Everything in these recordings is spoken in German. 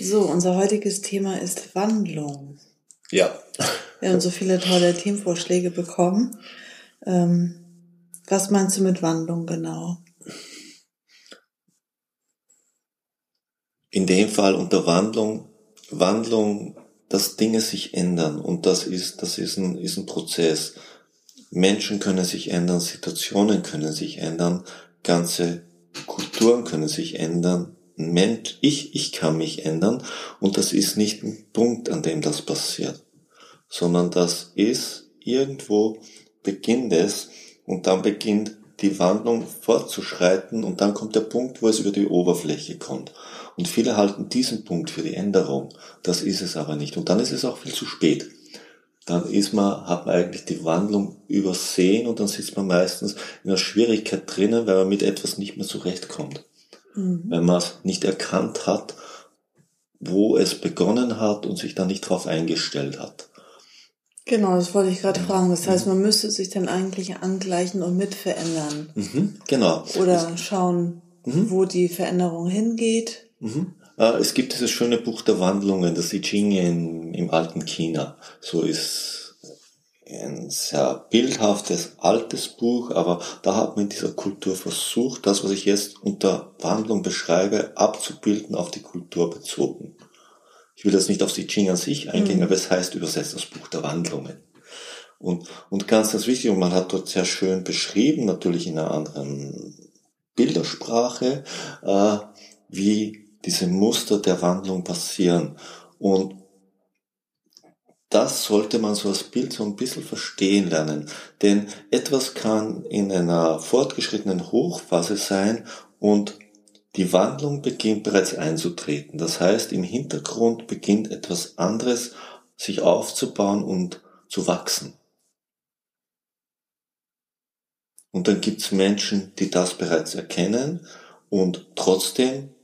So, unser heutiges Thema ist Wandlung. Ja. Wir haben so viele tolle Themenvorschläge bekommen. Ähm, was meinst du mit Wandlung genau? In dem Fall unter Wandlung, Wandlung, dass Dinge sich ändern und das ist, das ist ein, ist ein Prozess. Menschen können sich ändern, Situationen können sich ändern, ganze Kulturen können sich ändern, Mensch, ich, ich kann mich ändern und das ist nicht ein Punkt, an dem das passiert, sondern das ist irgendwo beginnt es und dann beginnt die Wandlung fortzuschreiten und dann kommt der Punkt, wo es über die Oberfläche kommt. Und viele halten diesen Punkt für die Änderung. Das ist es aber nicht. Und dann ist es auch viel zu spät. Dann ist man, hat man eigentlich die Wandlung übersehen und dann sitzt man meistens in einer Schwierigkeit drinnen, weil man mit etwas nicht mehr zurechtkommt mhm. wenn man es nicht erkannt hat, wo es begonnen hat und sich dann nicht darauf eingestellt hat. Genau, das wollte ich gerade fragen. Das heißt, man müsste sich dann eigentlich angleichen und mitverändern. Mhm, genau. Oder schauen, mhm. wo die Veränderung hingeht. Mhm. Äh, es gibt dieses schöne Buch der Wandlungen, das I Ching in, im alten China. So ist ein sehr bildhaftes, altes Buch, aber da hat man in dieser Kultur versucht, das, was ich jetzt unter Wandlung beschreibe, abzubilden auf die Kultur bezogen. Ich will jetzt nicht auf die Ching an sich eingehen, mhm. aber es heißt übersetzt das Buch der Wandlungen. Und, und ganz, ganz wichtig, und man hat dort sehr schön beschrieben, natürlich in einer anderen Bildersprache, äh, wie diese Muster der Wandlung passieren. Und das sollte man so als Bild so ein bisschen verstehen lernen. Denn etwas kann in einer fortgeschrittenen Hochphase sein und die Wandlung beginnt bereits einzutreten. Das heißt, im Hintergrund beginnt etwas anderes sich aufzubauen und zu wachsen. Und dann gibt es Menschen, die das bereits erkennen und trotzdem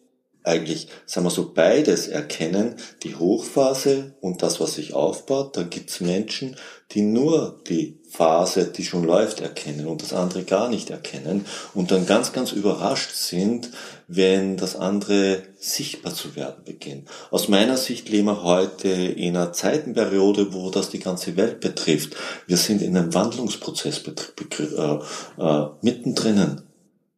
eigentlich, sagen wir so, beides erkennen, die Hochphase und das, was sich aufbaut. Dann gibt's Menschen, die nur die Phase, die schon läuft, erkennen und das andere gar nicht erkennen und dann ganz, ganz überrascht sind, wenn das andere sichtbar zu werden beginnt. Aus meiner Sicht leben wir heute in einer Zeitenperiode, wo das die ganze Welt betrifft. Wir sind in einem Wandlungsprozess äh, äh, mittendrin.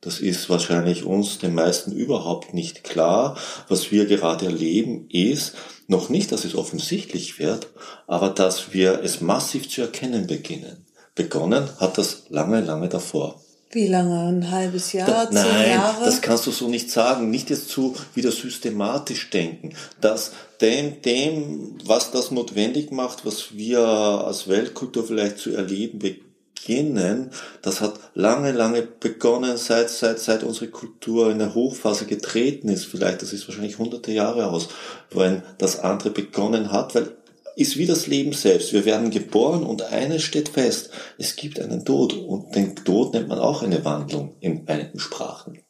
Das ist wahrscheinlich uns den meisten überhaupt nicht klar. Was wir gerade erleben, ist noch nicht, dass es offensichtlich wird, aber dass wir es massiv zu erkennen beginnen. Begonnen hat das lange, lange davor. Wie lange? Ein halbes Jahr? Da, nein, Jahre? das kannst du so nicht sagen. Nicht jetzt zu wieder systematisch denken. Dass dem, dem, was das notwendig macht, was wir als Weltkultur vielleicht zu erleben beginnen, das hat lange, lange begonnen, seit, seit, seit unsere Kultur in der Hochphase getreten ist. Vielleicht, das ist wahrscheinlich hunderte Jahre aus, wenn das andere begonnen hat, weil ist wie das Leben selbst. Wir werden geboren und eines steht fest. Es gibt einen Tod und den Tod nennt man auch eine Wandlung in einigen Sprachen.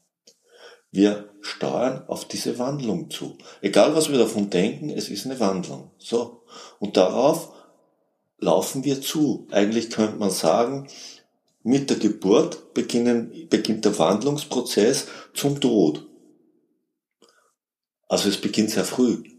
Wir steuern auf diese Wandlung zu. Egal was wir davon denken, es ist eine Wandlung. So. Und darauf laufen wir zu. Eigentlich könnte man sagen, mit der Geburt beginnen, beginnt der Wandlungsprozess zum Tod. Also es beginnt sehr früh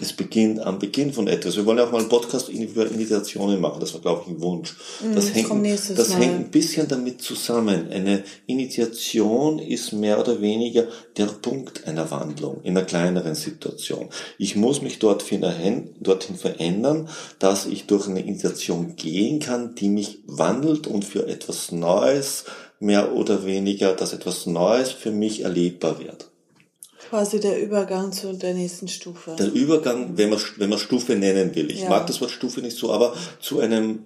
es beginnt am Beginn von etwas. Wir wollen ja auch mal einen Podcast über Initiationen machen. Das war, glaube ich, ein Wunsch. Mm, das, hängt, das hängt ein bisschen damit zusammen. Eine Initiation ist mehr oder weniger der Punkt einer Wandlung in einer kleineren Situation. Ich muss mich dorthin, dorthin verändern, dass ich durch eine Initiation gehen kann, die mich wandelt und für etwas Neues mehr oder weniger, dass etwas Neues für mich erlebbar wird. Quasi der Übergang zu der nächsten Stufe. Der Übergang, wenn man, wenn man Stufe nennen will. Ich ja. mag das Wort Stufe nicht so, aber zu einem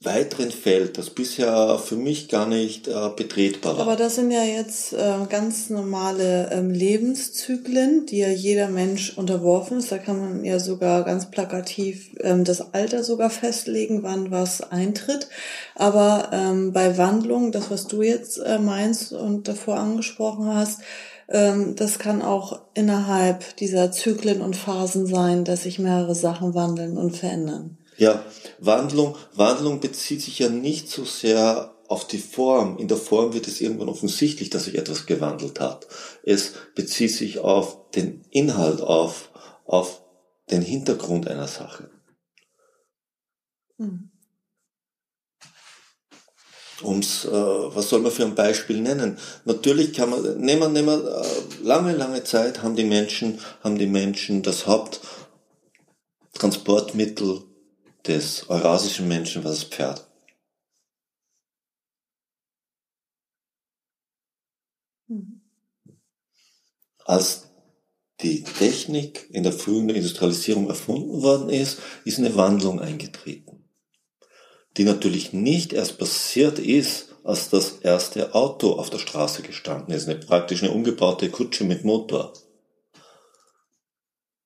weiteren Feld, das bisher für mich gar nicht äh, betretbar war. Aber das sind ja jetzt äh, ganz normale ähm, Lebenszyklen, die ja jeder Mensch unterworfen ist. Da kann man ja sogar ganz plakativ ähm, das Alter sogar festlegen, wann was eintritt. Aber ähm, bei Wandlung, das was du jetzt äh, meinst und davor angesprochen hast, das kann auch innerhalb dieser Zyklen und Phasen sein, dass sich mehrere Sachen wandeln und verändern. Ja, Wandlung, Wandlung bezieht sich ja nicht so sehr auf die Form. In der Form wird es irgendwann offensichtlich, dass sich etwas gewandelt hat. Es bezieht sich auf den Inhalt, auf, auf den Hintergrund einer Sache. Hm. Ums, äh, was soll man für ein Beispiel nennen? Natürlich kann man, nehmen wir, nehmen wir, äh, lange, lange Zeit haben die Menschen, haben die Menschen das Haupttransportmittel des eurasischen Menschen war das Pferd. Mhm. Als die Technik in der frühen Industrialisierung erfunden worden ist, ist eine Wandlung eingetreten, die natürlich nicht erst passiert ist, als das erste Auto auf der Straße gestanden ist, eine praktisch eine umgebaute Kutsche mit Motor.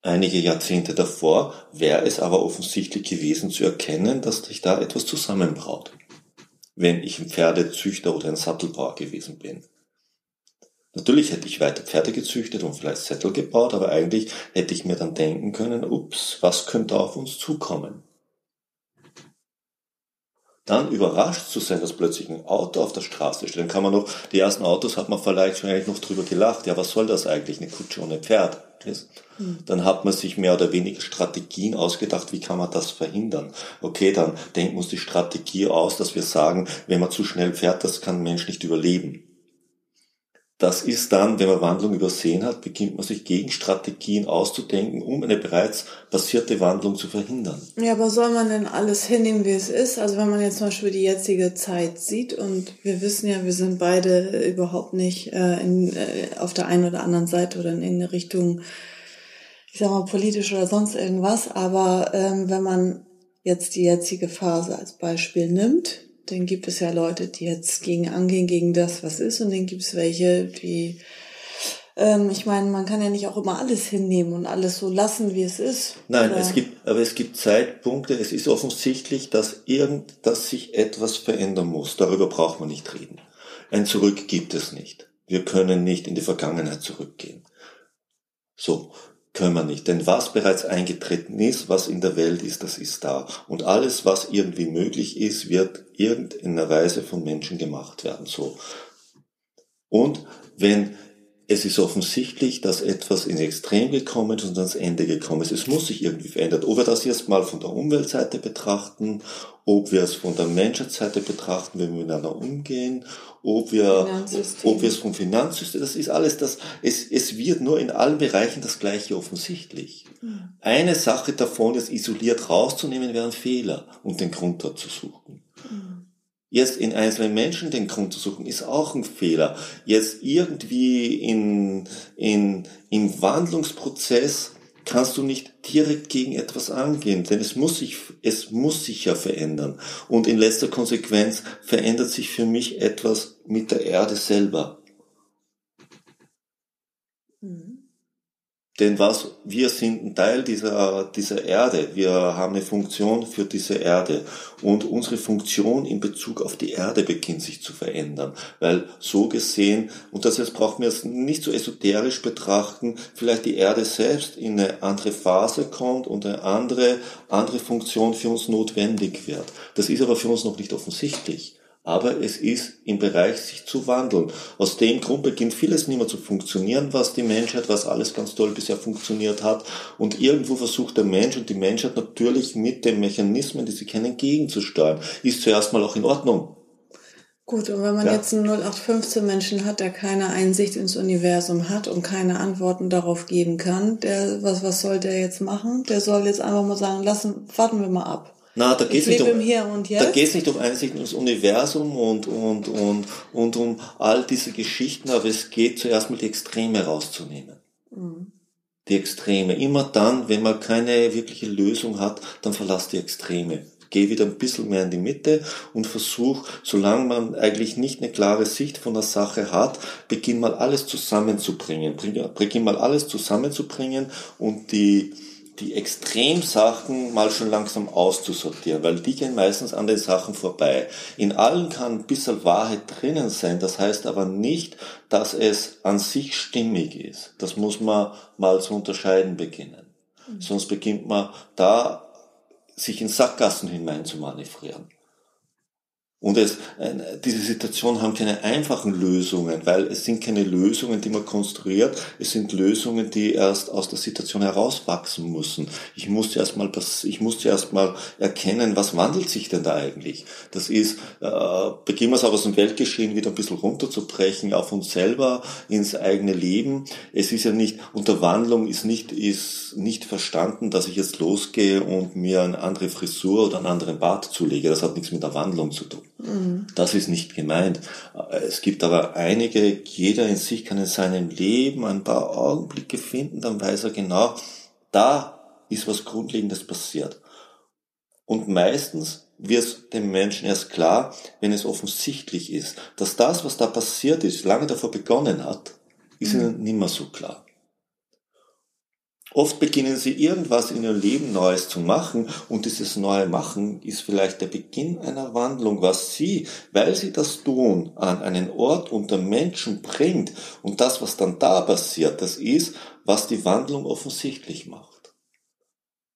Einige Jahrzehnte davor wäre es aber offensichtlich gewesen zu erkennen, dass sich da etwas zusammenbraut, wenn ich ein Pferdezüchter oder ein Sattelbauer gewesen bin. Natürlich hätte ich weiter Pferde gezüchtet und vielleicht Sättel gebaut, aber eigentlich hätte ich mir dann denken können, ups, was könnte auf uns zukommen? Dann überrascht zu sein, dass plötzlich ein Auto auf der Straße steht, dann kann man noch, die ersten Autos hat man vielleicht schon eigentlich noch drüber gelacht, ja, was soll das eigentlich, eine Kutsche ohne Pferd? Hm. Dann hat man sich mehr oder weniger Strategien ausgedacht, wie kann man das verhindern? Okay, dann denken wir uns die Strategie aus, dass wir sagen, wenn man zu schnell fährt, das kann ein Mensch nicht überleben. Das ist dann, wenn man Wandlung übersehen hat, beginnt man sich Gegenstrategien auszudenken, um eine bereits passierte Wandlung zu verhindern. Ja, aber soll man denn alles hinnehmen, wie es ist? Also wenn man jetzt zum Beispiel die jetzige Zeit sieht und wir wissen ja, wir sind beide überhaupt nicht äh, in, äh, auf der einen oder anderen Seite oder in eine Richtung, ich sag mal, politisch oder sonst irgendwas, aber ähm, wenn man jetzt die jetzige Phase als Beispiel nimmt, dann gibt es ja Leute, die jetzt gegen angehen, gegen das, was ist, und dann gibt es welche, die, ähm, ich meine, man kann ja nicht auch immer alles hinnehmen und alles so lassen, wie es ist. Nein, oder? es gibt, aber es gibt Zeitpunkte, es ist offensichtlich, dass irgend, dass sich etwas verändern muss. Darüber braucht man nicht reden. Ein Zurück gibt es nicht. Wir können nicht in die Vergangenheit zurückgehen. So können wir nicht. Denn was bereits eingetreten ist, was in der Welt ist, das ist da. Und alles, was irgendwie möglich ist, wird irgendeiner Weise von Menschen gemacht werden. So. Und wenn es ist offensichtlich, dass etwas in Extrem gekommen ist und ans Ende gekommen ist. Es muss sich irgendwie verändern. Ob wir das jetzt mal von der Umweltseite betrachten, ob wir es von der Menschheitsseite betrachten, wenn wir miteinander umgehen, ob wir, ob wir es vom Finanzsystem, das ist alles das, es, es wird nur in allen Bereichen das Gleiche offensichtlich. Mhm. Eine Sache davon jetzt isoliert rauszunehmen, wäre ein Fehler und den Grund dort zu suchen. Mhm. Jetzt in einzelnen Menschen den Grund zu suchen, ist auch ein Fehler. Jetzt irgendwie in, in, im Wandlungsprozess kannst du nicht direkt gegen etwas angehen, denn es muss sich, es muss sich ja verändern. Und in letzter Konsequenz verändert sich für mich etwas mit der Erde selber. Mhm. Denn was, wir sind ein Teil dieser, dieser Erde. Wir haben eine Funktion für diese Erde. Und unsere Funktion in Bezug auf die Erde beginnt sich zu verändern. Weil so gesehen, und das jetzt brauchen wir es nicht so esoterisch betrachten, vielleicht die Erde selbst in eine andere Phase kommt und eine andere, andere Funktion für uns notwendig wird. Das ist aber für uns noch nicht offensichtlich aber es ist im Bereich, sich zu wandeln. Aus dem Grund beginnt vieles nicht mehr zu funktionieren, was die Menschheit, was alles ganz toll bisher funktioniert hat. Und irgendwo versucht der Mensch und die Menschheit natürlich mit den Mechanismen, die sie kennen, gegenzusteuern. Ist zuerst mal auch in Ordnung. Gut, und wenn man ja. jetzt einen 0815 Menschen hat, der keine Einsicht ins Universum hat und keine Antworten darauf geben kann, der, was, was soll der jetzt machen? Der soll jetzt einfach mal sagen, lassen, warten wir mal ab. Na, da geht es nicht um, da geht's nicht um Einsicht ins Universum und, und, und, und um all diese Geschichten, aber es geht zuerst mal die Extreme rauszunehmen. Mhm. Die Extreme. Immer dann, wenn man keine wirkliche Lösung hat, dann verlasst die Extreme. geh wieder ein bisschen mehr in die Mitte und versuch, solange man eigentlich nicht eine klare Sicht von der Sache hat, beginn mal alles zusammenzubringen. Beginn mal alles zusammenzubringen und die, die Extremsachen mal schon langsam auszusortieren, weil die gehen meistens an den Sachen vorbei. In allen kann ein bisschen Wahrheit drinnen sein, das heißt aber nicht, dass es an sich stimmig ist. Das muss man mal zu unterscheiden beginnen. Mhm. Sonst beginnt man da sich in Sackgassen hinein zu manövrieren. Und es, äh, diese Situationen haben keine einfachen Lösungen, weil es sind keine Lösungen, die man konstruiert. Es sind Lösungen, die erst aus der Situation herauswachsen müssen. Ich musste erst mal, ich musste erst mal erkennen, was wandelt sich denn da eigentlich? Das ist, äh, beginnen wir es auch aus dem Weltgeschehen wieder ein bisschen runterzubrechen auf uns selber, ins eigene Leben. Es ist ja nicht, unter Wandlung ist nicht, ist nicht verstanden, dass ich jetzt losgehe und mir eine andere Frisur oder einen anderen Bart zulege. Das hat nichts mit der Wandlung zu tun. Mhm. Das ist nicht gemeint. Es gibt aber einige, jeder in sich kann in seinem Leben ein paar Augenblicke finden, dann weiß er genau, da ist was Grundlegendes passiert. Und meistens wird es dem Menschen erst klar, wenn es offensichtlich ist, dass das, was da passiert ist, lange davor begonnen hat, ist mhm. ihnen nicht mehr so klar. Oft beginnen sie irgendwas in ihrem Leben Neues zu machen und dieses neue Machen ist vielleicht der Beginn einer Wandlung, was sie, weil sie das tun, an einen Ort unter Menschen bringt und das, was dann da passiert, das ist, was die Wandlung offensichtlich macht.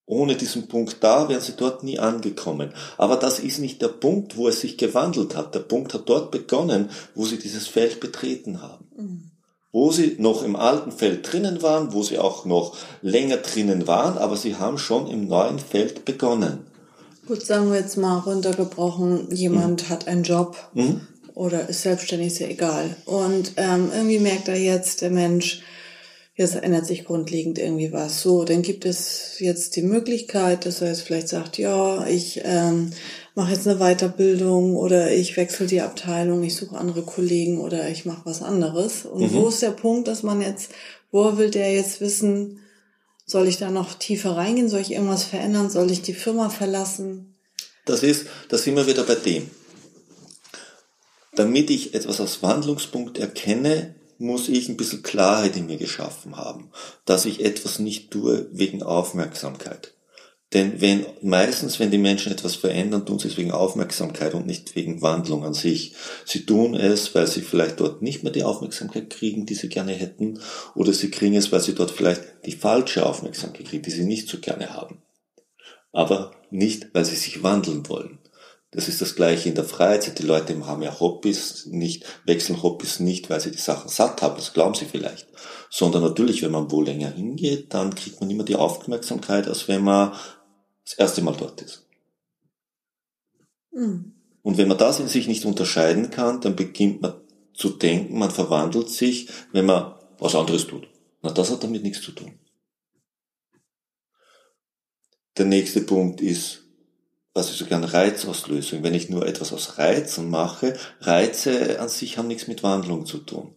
Ohne diesen Punkt da wären sie dort nie angekommen. Aber das ist nicht der Punkt, wo es sich gewandelt hat. Der Punkt hat dort begonnen, wo sie dieses Feld betreten haben. Mhm wo sie noch im alten Feld drinnen waren, wo sie auch noch länger drinnen waren, aber sie haben schon im neuen Feld begonnen. Gut, sagen wir jetzt mal runtergebrochen, jemand mhm. hat einen Job mhm. oder ist selbstständig, ist ja egal. Und ähm, irgendwie merkt er jetzt, der Mensch, jetzt ändert sich grundlegend irgendwie was. So, dann gibt es jetzt die Möglichkeit, dass er jetzt vielleicht sagt, ja, ich ähm, mache jetzt eine Weiterbildung oder ich wechsle die Abteilung, ich suche andere Kollegen oder ich mache was anderes. Und mhm. wo ist der Punkt, dass man jetzt, wo will der jetzt wissen, soll ich da noch tiefer reingehen, soll ich irgendwas verändern, soll ich die Firma verlassen? Das ist, da sind wir wieder bei dem. Damit ich etwas als Wandlungspunkt erkenne, muss ich ein bisschen Klarheit in mir geschaffen haben, dass ich etwas nicht tue wegen Aufmerksamkeit. Denn wenn, meistens, wenn die Menschen etwas verändern, tun sie es wegen Aufmerksamkeit und nicht wegen Wandlung an sich. Sie tun es, weil sie vielleicht dort nicht mehr die Aufmerksamkeit kriegen, die sie gerne hätten, oder sie kriegen es, weil sie dort vielleicht die falsche Aufmerksamkeit kriegen, die sie nicht so gerne haben. Aber nicht, weil sie sich wandeln wollen. Das ist das Gleiche in der Freizeit. Die Leute haben ja Hobbys nicht, wechseln Hobbys nicht, weil sie die Sachen satt haben, das glauben sie vielleicht. Sondern natürlich, wenn man wo länger hingeht, dann kriegt man immer die Aufmerksamkeit, als wenn man das erste Mal dort ist. Mhm. Und wenn man das in sich nicht unterscheiden kann, dann beginnt man zu denken, man verwandelt sich, wenn man was anderes tut. Na, das hat damit nichts zu tun. Der nächste Punkt ist, was ich so gerne Reizauslösung. Wenn ich nur etwas aus Reizen mache, Reize an sich haben nichts mit Wandlung zu tun.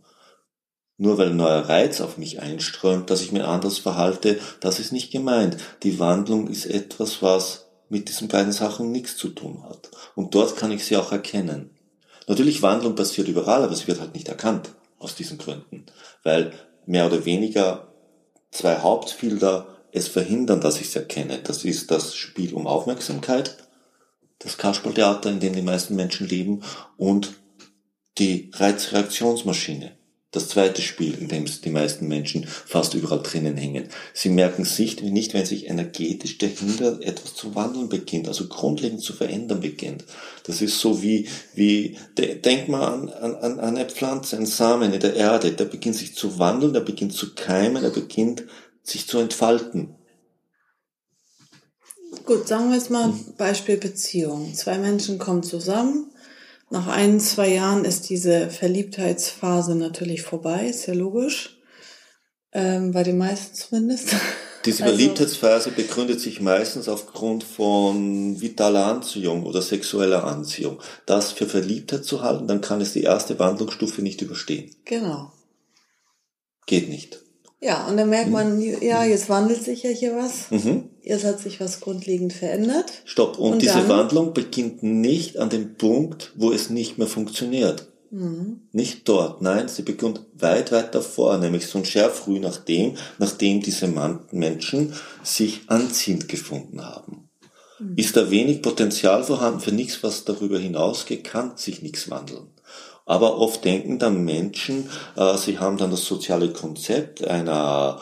Nur weil ein neuer Reiz auf mich einströmt, dass ich mir anders verhalte, das ist nicht gemeint. Die Wandlung ist etwas, was mit diesen beiden Sachen nichts zu tun hat. Und dort kann ich sie auch erkennen. Natürlich, Wandlung passiert überall, aber sie wird halt nicht erkannt aus diesen Gründen. Weil mehr oder weniger zwei Hauptfilter es verhindern, dass ich es erkenne. Das ist das Spiel um Aufmerksamkeit, das Kasperltheater, in dem die meisten Menschen leben, und die Reizreaktionsmaschine. Das zweite Spiel, in dem die meisten Menschen fast überall drinnen hängen. Sie merken sich nicht, wenn sich energetisch dahinter etwas zu wandeln beginnt, also grundlegend zu verändern beginnt. Das ist so wie, wie, denk mal an, an, an eine Pflanze, ein Samen in der Erde, der beginnt sich zu wandeln, der beginnt zu keimen, der beginnt sich zu entfalten. Gut, sagen wir jetzt mal Beispiel Beziehung. Zwei Menschen kommen zusammen, nach ein, zwei Jahren ist diese Verliebtheitsphase natürlich vorbei, ist ja logisch. Ähm, bei den meisten zumindest. Diese also, Verliebtheitsphase begründet sich meistens aufgrund von vitaler Anziehung oder sexueller Anziehung. Das für Verliebtheit zu halten, dann kann es die erste Wandlungsstufe nicht überstehen. Genau. Geht nicht. Ja, und dann merkt man, ja, jetzt wandelt sich ja hier was. Mhm. Jetzt hat sich was grundlegend verändert. Stopp. Und, und diese? Wandlung beginnt nicht an dem Punkt, wo es nicht mehr funktioniert. Mhm. Nicht dort, nein, sie beginnt weit, weit davor, nämlich so ein sehr früh nachdem, nachdem diese Menschen sich anziehend gefunden haben. Mhm. Ist da wenig Potenzial vorhanden für nichts, was darüber hinausgeht, kann sich nichts wandeln. Aber oft denken dann Menschen, äh, sie haben dann das soziale Konzept einer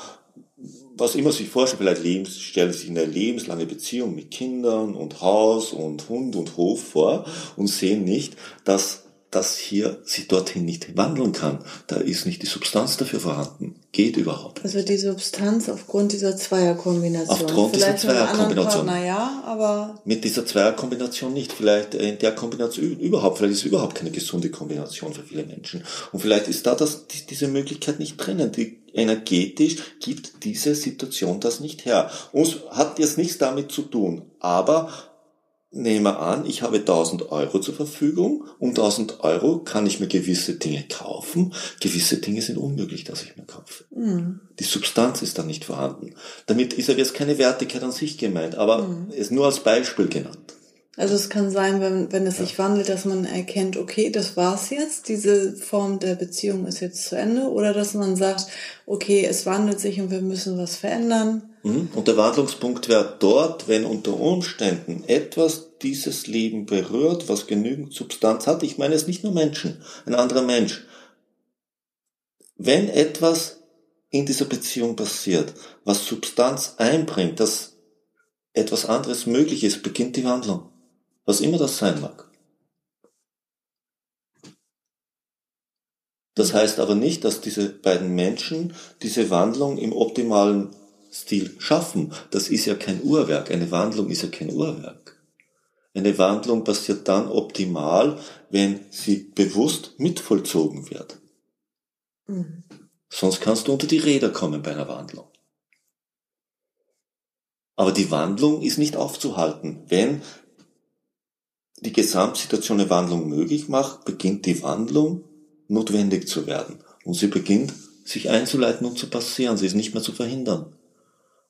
was immer sich vorstellen, vielleicht lebens, stellen sich eine lebenslange Beziehung mit Kindern und Haus und Hund und Hof vor und sehen nicht, dass das hier sich dorthin nicht wandeln kann. Da ist nicht die Substanz dafür vorhanden. Geht überhaupt. Also die Substanz aufgrund dieser Zweierkombination. Aufgrund Vielleicht dieser Zweierkombination. Partner, ja, aber mit dieser Zweierkombination nicht. Vielleicht in der Kombination überhaupt. Vielleicht ist es überhaupt keine gesunde Kombination für viele Menschen. Und vielleicht ist da das, diese Möglichkeit nicht drinnen. Die energetisch gibt diese Situation das nicht her. Uns hat jetzt nichts damit zu tun. Aber Nehmen wir an, ich habe 1000 Euro zur Verfügung. Um 1000 Euro kann ich mir gewisse Dinge kaufen. Gewisse Dinge sind unmöglich, dass ich mir kaufe. Mhm. Die Substanz ist dann nicht vorhanden. Damit ist ja jetzt keine Wertigkeit an sich gemeint, aber mhm. ist nur als Beispiel genannt. Also es kann sein, wenn, wenn es sich wandelt, dass man erkennt, okay, das war's jetzt, diese Form der Beziehung ist jetzt zu Ende, oder dass man sagt, okay, es wandelt sich und wir müssen was verändern. Mhm. Und der Wandlungspunkt wäre dort, wenn unter Umständen etwas dieses Leben berührt, was genügend Substanz hat. Ich meine es nicht nur Menschen, ein anderer Mensch. Wenn etwas in dieser Beziehung passiert, was Substanz einbringt, dass etwas anderes möglich ist, beginnt die Wandlung was immer das sein mag. Das heißt aber nicht, dass diese beiden Menschen diese Wandlung im optimalen Stil schaffen. Das ist ja kein Uhrwerk. Eine Wandlung ist ja kein Uhrwerk. Eine Wandlung passiert dann optimal, wenn sie bewusst mitvollzogen wird. Mhm. Sonst kannst du unter die Räder kommen bei einer Wandlung. Aber die Wandlung ist nicht aufzuhalten, wenn die Gesamtsituation eine Wandlung möglich macht, beginnt die Wandlung notwendig zu werden. Und sie beginnt sich einzuleiten und zu passieren. Sie ist nicht mehr zu verhindern.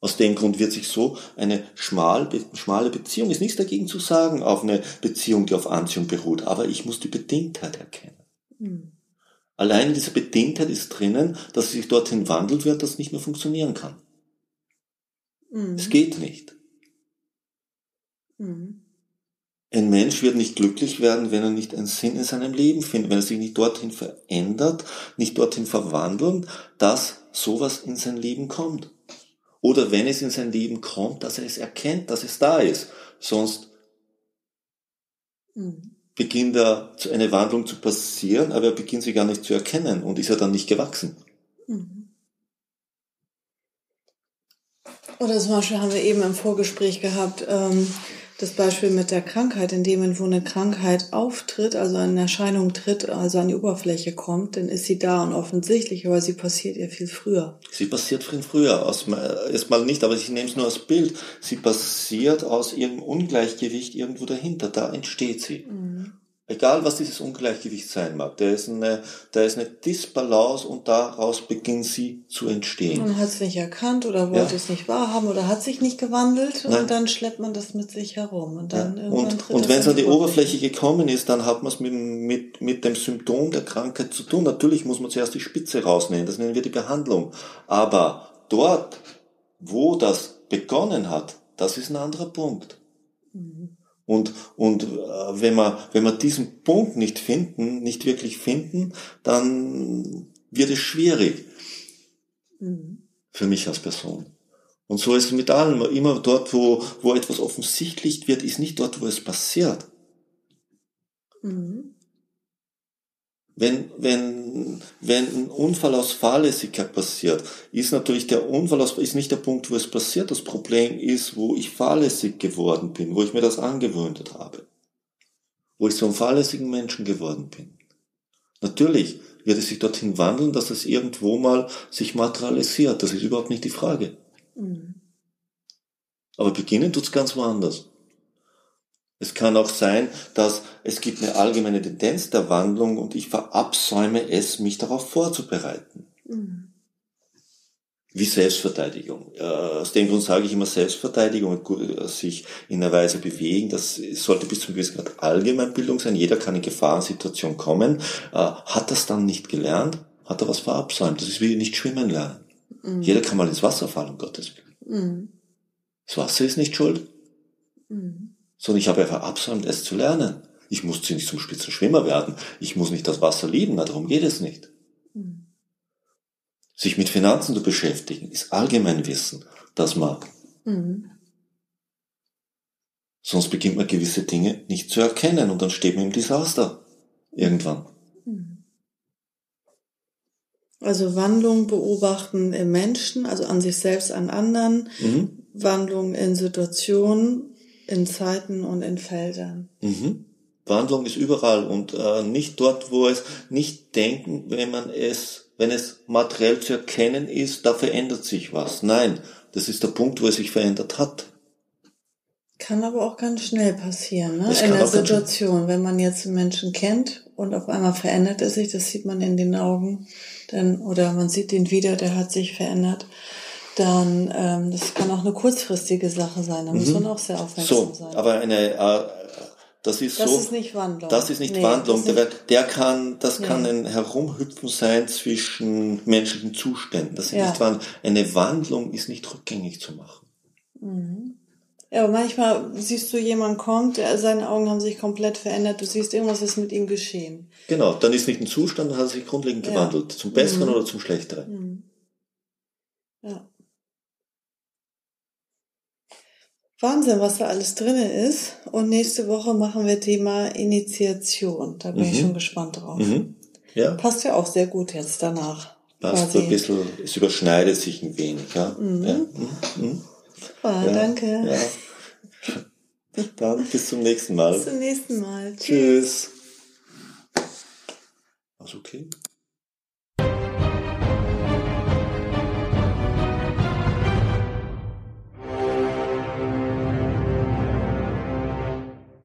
Aus dem Grund wird sich so eine schmal, schmale Beziehung, ist nichts dagegen zu sagen, auf eine Beziehung, die auf Anziehung beruht. Aber ich muss die Bedingtheit erkennen. Mhm. Allein diese Bedingtheit ist drinnen, dass sie sich dorthin wandelt wird, dass es nicht mehr funktionieren kann. Mhm. Es geht nicht. Mhm. Ein Mensch wird nicht glücklich werden, wenn er nicht einen Sinn in seinem Leben findet, wenn er sich nicht dorthin verändert, nicht dorthin verwandelt, dass sowas in sein Leben kommt. Oder wenn es in sein Leben kommt, dass er es erkennt, dass es da ist. Sonst mhm. beginnt er eine Wandlung zu passieren, aber er beginnt sie gar nicht zu erkennen und ist er dann nicht gewachsen. Mhm. Oder zum Beispiel haben wir eben im Vorgespräch gehabt, ähm, das Beispiel mit der Krankheit, in dem wo eine Krankheit auftritt, also eine Erscheinung tritt, also an die Oberfläche kommt, dann ist sie da und offensichtlich, aber sie passiert ja viel früher. Sie passiert viel früher, aus, erstmal nicht, aber ich nehme es nur als Bild. Sie passiert aus irgendeinem Ungleichgewicht irgendwo dahinter, da entsteht sie. Mhm. Egal was dieses Ungleichgewicht sein mag, da ist eine, da ist eine Disbalance und daraus beginnt sie zu entstehen. Man hat es nicht erkannt oder wollte ja. es nicht wahrhaben oder hat sich nicht gewandelt Nein. und dann schleppt man das mit sich herum und dann ja. Und, und wenn es an die Oberfläche gekommen ist, dann hat man es mit, mit, mit dem Symptom der Krankheit zu tun. Natürlich muss man zuerst die Spitze rausnehmen, das nennen wir die Behandlung. Aber dort, wo das begonnen hat, das ist ein anderer Punkt. Mhm. Und, und äh, wenn, wir, wenn wir diesen Punkt nicht finden, nicht wirklich finden, dann wird es schwierig mhm. für mich als Person. Und so ist es mit allem. Immer dort, wo, wo etwas offensichtlich wird, ist nicht dort, wo es passiert. Mhm wenn, wenn, wenn ein Unfall aus Fahrlässigkeit passiert, ist natürlich der Unfall aus, ist nicht der Punkt, wo es passiert. Das Problem ist, wo ich fahrlässig geworden bin, wo ich mir das angewöhnt habe. Wo ich so ein fahrlässigen Menschen geworden bin. Natürlich wird es sich dorthin wandeln, dass es irgendwo mal sich materialisiert. Das ist überhaupt nicht die Frage. Mhm. Aber beginnen tut's ganz woanders. Es kann auch sein, dass es gibt eine allgemeine Tendenz der Wandlung und ich verabsäume es, mich darauf vorzubereiten. Mhm. wie Selbstverteidigung. Äh, aus dem Grund sage ich immer Selbstverteidigung und sich in einer Weise bewegen. Das sollte bis zum gewissen Grad Allgemeinbildung sein. Jeder kann in Gefahrensituation kommen. Äh, hat das dann nicht gelernt, hat er was verabsäumt. Das ist wie nicht schwimmen lernen. Mhm. Jeder kann mal ins Wasser fallen, um Gottes Willen. Mhm. Das Wasser ist nicht schuld. Mhm. Sondern ich habe einfach verabsäumt, es zu lernen. Ich muss nicht zum Spitzenschwimmer werden. Ich muss nicht das Wasser lieben. darum geht es nicht. Mhm. Sich mit Finanzen zu beschäftigen, ist Allgemeinwissen, das man. Mhm. Sonst beginnt man gewisse Dinge nicht zu erkennen und dann steht man im Desaster. Irgendwann. Mhm. Also Wandlung beobachten im Menschen, also an sich selbst, an anderen, mhm. Wandlung in Situationen, in Zeiten und in Feldern. Mhm. Wandlung ist überall und äh, nicht dort, wo es nicht denken, wenn man es, wenn es materiell zu erkennen ist, da verändert sich was. Nein, das ist der Punkt, wo es sich verändert hat. Kann aber auch ganz schnell passieren, ne? In der Situation, wenn man jetzt einen Menschen kennt und auf einmal verändert er sich, das sieht man in den Augen, dann, oder man sieht ihn wieder, der hat sich verändert, dann, ähm, das kann auch eine kurzfristige Sache sein, da mhm. muss man auch sehr aufmerksam so, sein. Aber eine, äh, das ist das so. Das ist nicht Wandlung. Das ist nicht nee, Wandlung. Der, der, kann, das nee. kann ein Herumhüpfen sein zwischen menschlichen Zuständen. Das ist ja. nicht Wandlung. Eine Wandlung ist nicht rückgängig zu machen. Mhm. Ja, aber manchmal siehst du, jemand kommt, der, seine Augen haben sich komplett verändert, du siehst, irgendwas ist mit ihm geschehen. Genau, dann ist nicht ein Zustand, dann hat er sich grundlegend ja. gewandelt. Zum Besseren mhm. oder zum Schlechteren. Mhm. Ja. Wahnsinn, was da alles drinne ist. Und nächste Woche machen wir Thema Initiation. Da bin mhm. ich schon gespannt drauf. Mhm. Ja. Passt ja auch sehr gut jetzt danach. Passt so ein bisschen, es überschneidet sich ein wenig, ja. Mhm. ja. Mhm. mhm. Super, ja. danke. Ja. Dann bis zum nächsten Mal. Bis zum nächsten Mal. Tschüss. Tschüss. Alles okay?